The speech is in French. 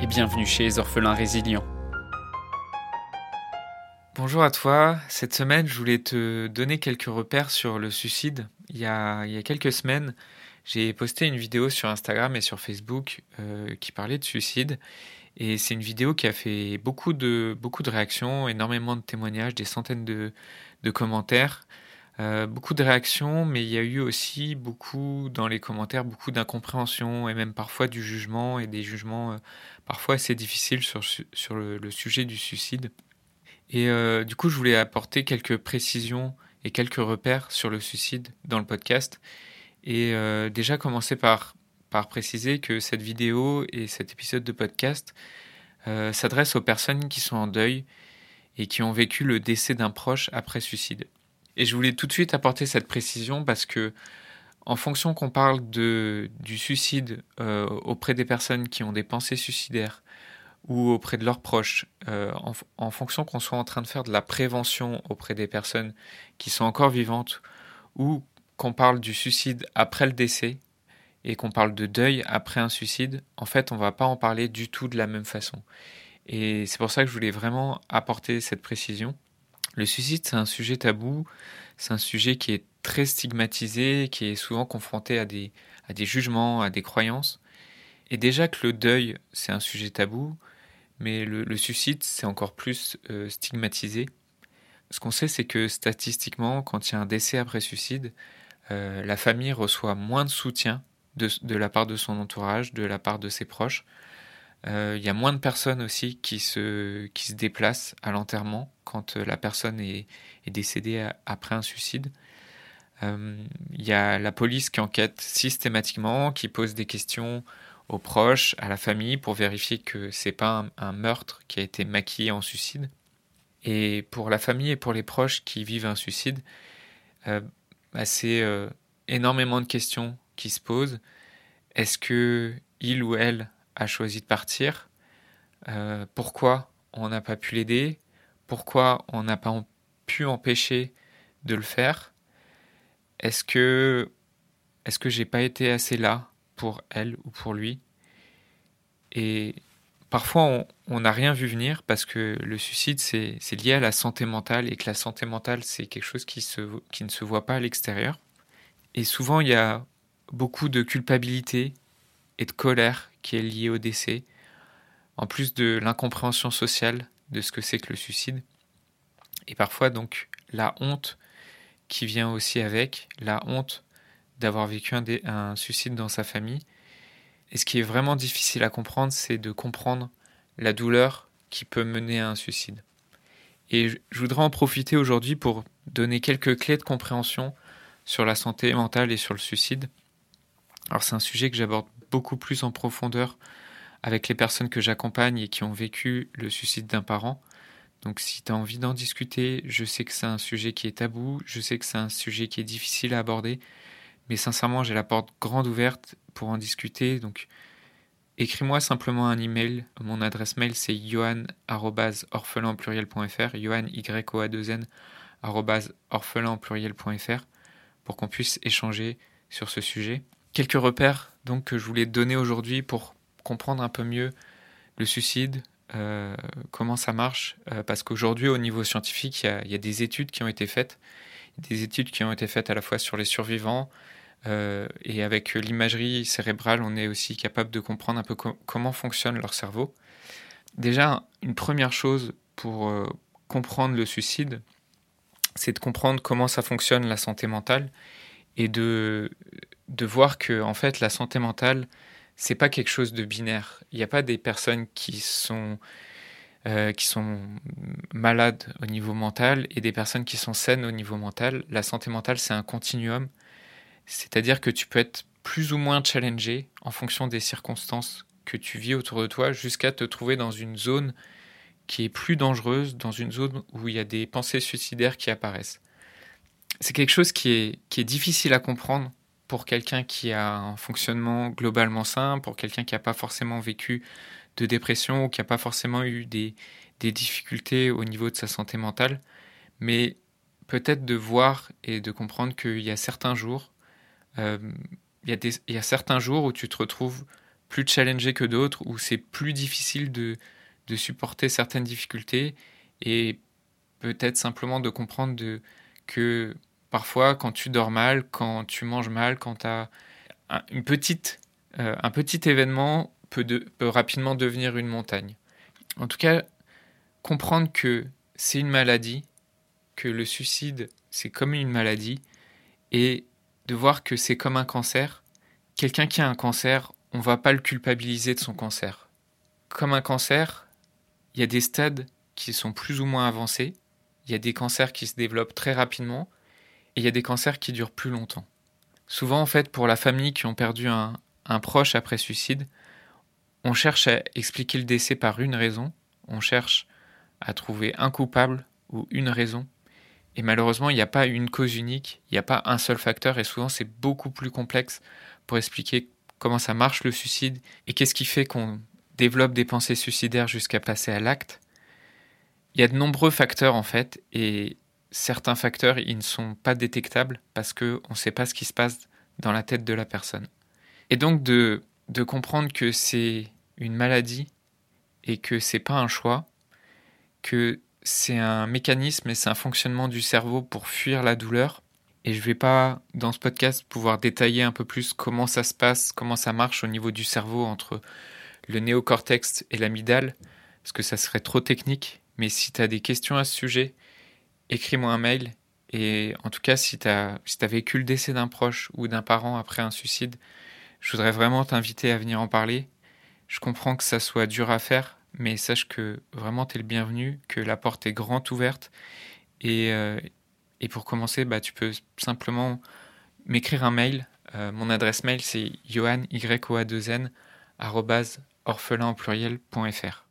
et bienvenue chez les orphelins résilients. Bonjour à toi, cette semaine je voulais te donner quelques repères sur le suicide. Il y a, quelques semaines, j'ai posté une vidéo sur Instagram et sur Facebook euh, qui parlait de suicide. Et c'est une vidéo qui a fait beaucoup de, réactions, énormément de témoignages, des centaines de commentaires. Euh, beaucoup de réactions, mais il y a eu aussi beaucoup dans les commentaires, beaucoup d'incompréhension et même parfois du jugement et des jugements euh, parfois assez difficiles sur, le, sujet du suicide. Et euh, du coup, je voulais apporter quelques précisions et quelques repères sur le suicide dans le podcast. Et déjà commencer par préciser que cette vidéo et cet épisode de podcast s'adressent aux personnes qui sont en deuil et qui ont vécu le décès d'un proche après suicide. Et je voulais tout de suite apporter cette précision parce que, en fonction qu'on parle du suicide euh, auprès des personnes qui ont des pensées suicidaires ou auprès de leurs proches, euh, en, fonction qu'on soit en train de faire de la prévention auprès des personnes qui sont encore vivantes ou qu'on parle du suicide après le décès et qu'on parle de deuil après un suicide, en fait, on va pas en parler du tout de la même façon. Et c'est pour ça que je voulais vraiment apporter cette précision. Le suicide, c'est un sujet tabou, c'est un sujet qui est très stigmatisé, qui est souvent confronté à des, jugements, à des croyances. Et déjà que le deuil, c'est un sujet tabou, mais le, suicide, c'est encore plus euh, stigmatisé. Ce qu'on sait, c'est que statistiquement, quand il y a un décès après suicide, euh, la famille reçoit moins de soutien de, la part de son entourage, de la part de ses proches, il y a moins de personnes aussi qui se, qui se déplacent à l'enterrement quand euh, la personne est, décédée après un suicide. Euh, il y a la police qui enquête systématiquement, qui pose des questions aux proches, à la famille, pour vérifier que c'est pas un, meurtre qui a été maquillé en suicide. Et pour la famille et pour les proches qui vivent un suicide, euh, c'est énormément de questions qui se posent. Est-ce que il ou elle a choisi de partir, euh, pourquoi on n'a pas pu l'aider, pourquoi on n'a pas pu empêcher de le faire, est-ce que est-ce que j'ai pas été assez là pour elle ou pour lui? Et parfois on n'a rien vu venir parce que le suicide c'est lié à la santé mentale et que la santé mentale c'est quelque chose qui, se, qui ne se voit pas à l'extérieur. Et souvent il y a beaucoup de culpabilité et de colère qui est lié au décès, en plus de l'incompréhension sociale de ce que c'est que le suicide. Et parfois donc la honte qui vient aussi avec, la honte d'avoir vécu un, un, suicide dans sa famille. Et ce qui est vraiment difficile à comprendre, c'est de comprendre la douleur qui peut mener à un suicide. Et je voudrais en profiter aujourd'hui pour donner quelques clés de compréhension sur la santé mentale et sur le suicide. Alors c'est un sujet que j'aborde beaucoup plus en profondeur avec les personnes que j'accompagne et qui ont vécu le suicide d'un parent. Donc si tu as envie d'en discuter, je sais que c'est un sujet qui est tabou, je sais que c'est un sujet qui est difficile à aborder, mais sincèrement j'ai la porte grande ouverte pour en discuter. Donc écris-moi simplement un email. Mon adresse mail c'est johan.orphelin pluriel.fr, johan y o a 2 n orphelin pluriel.fr pour qu'on puisse échanger sur ce sujet. Quelques repères donc que je voulais donner aujourd'hui pour comprendre un peu mieux le suicide, euh, comment ça marche, euh, parce qu'aujourd'hui au niveau scientifique, il y, a, des études qui ont été faites, des études qui ont été faites à la fois sur les survivants euh, et avec l'imagerie cérébrale, on est aussi capable de comprendre un peu comment fonctionne leur cerveau. Déjà, une première chose pour comprendre le suicide, c'est de comprendre comment ça fonctionne la santé mentale et de de voir que en fait la santé mentale c'est pas quelque chose de binaire. Il n'y a pas des personnes qui sont euh, qui sont malades au niveau mental et des personnes qui sont saines au niveau mental. La santé mentale c'est un continuum, c'est-à-dire que tu peux être plus ou moins challengé en fonction des circonstances que tu vis autour de toi jusqu'à te trouver dans une zone qui est plus dangereuse, dans une zone où il y a des pensées suicidaires qui apparaissent. C'est quelque chose qui est, qui est difficile à comprendre pour quelqu'un qui a un fonctionnement globalement sain, pour quelqu'un qui n'a pas forcément vécu de dépression ou qui n'a pas forcément eu des, des difficultés au niveau de sa santé mentale, mais peut-être de voir et de comprendre qu'il y a certains jours, euh, il, y a des, il y a certains jours où tu te retrouves plus challengé que d'autres, où c'est plus difficile de, de supporter certaines difficultés et peut-être simplement de comprendre que parfois quand tu dors mal, quand tu manges mal, quand tu as une petite, euh, un petit événement peut, peut rapidement devenir une montagne. En tout cas, comprendre que c'est une maladie, que le suicide c'est comme une maladie et de voir que c'est comme un cancer. Quelqu'un qui a un cancer, on va pas le culpabiliser de son cancer. Comme un cancer, il y a des stades qui sont plus ou moins avancés, il y a des cancers qui se développent très rapidement, et il y a des cancers qui durent plus longtemps. Souvent, en fait, pour la famille qui ont perdu un, un proche après suicide, on cherche à expliquer le décès par une raison, on cherche à trouver un coupable ou une raison, et malheureusement, il n'y a pas une cause unique, il n'y a pas un seul facteur, et souvent c'est beaucoup plus complexe pour expliquer comment ça marche le suicide et qu'est-ce qui fait qu'on développe des pensées suicidaires jusqu'à passer à l'acte. Il y a de nombreux facteurs en fait et certains facteurs ils ne sont pas détectables parce qu'on ne sait pas ce qui se passe dans la tête de la personne. Et donc de, de comprendre que c'est une maladie et que c'est pas un choix, que c'est un mécanisme et c'est un fonctionnement du cerveau pour fuir la douleur et je ne vais pas, dans ce podcast, pouvoir détailler un peu plus comment ça se passe, comment ça marche au niveau du cerveau entre le néocortex et l'amygdale, parce que ça serait trop technique. Mais si tu as des questions à ce sujet, écris-moi un mail. Et en tout cas, si tu as, si vécu le décès d'un proche ou d'un parent après un suicide, je voudrais vraiment t'inviter à venir en parler. Je comprends que ça soit dur à faire, mais sache que vraiment tu es le bienvenu, que la porte est grande ouverte et, euh, et pour commencer, bah, tu peux simplement m'écrire un mail. Euh, mon adresse mail, c'est johan, y o a 2 n, orphelin pluriel.fr.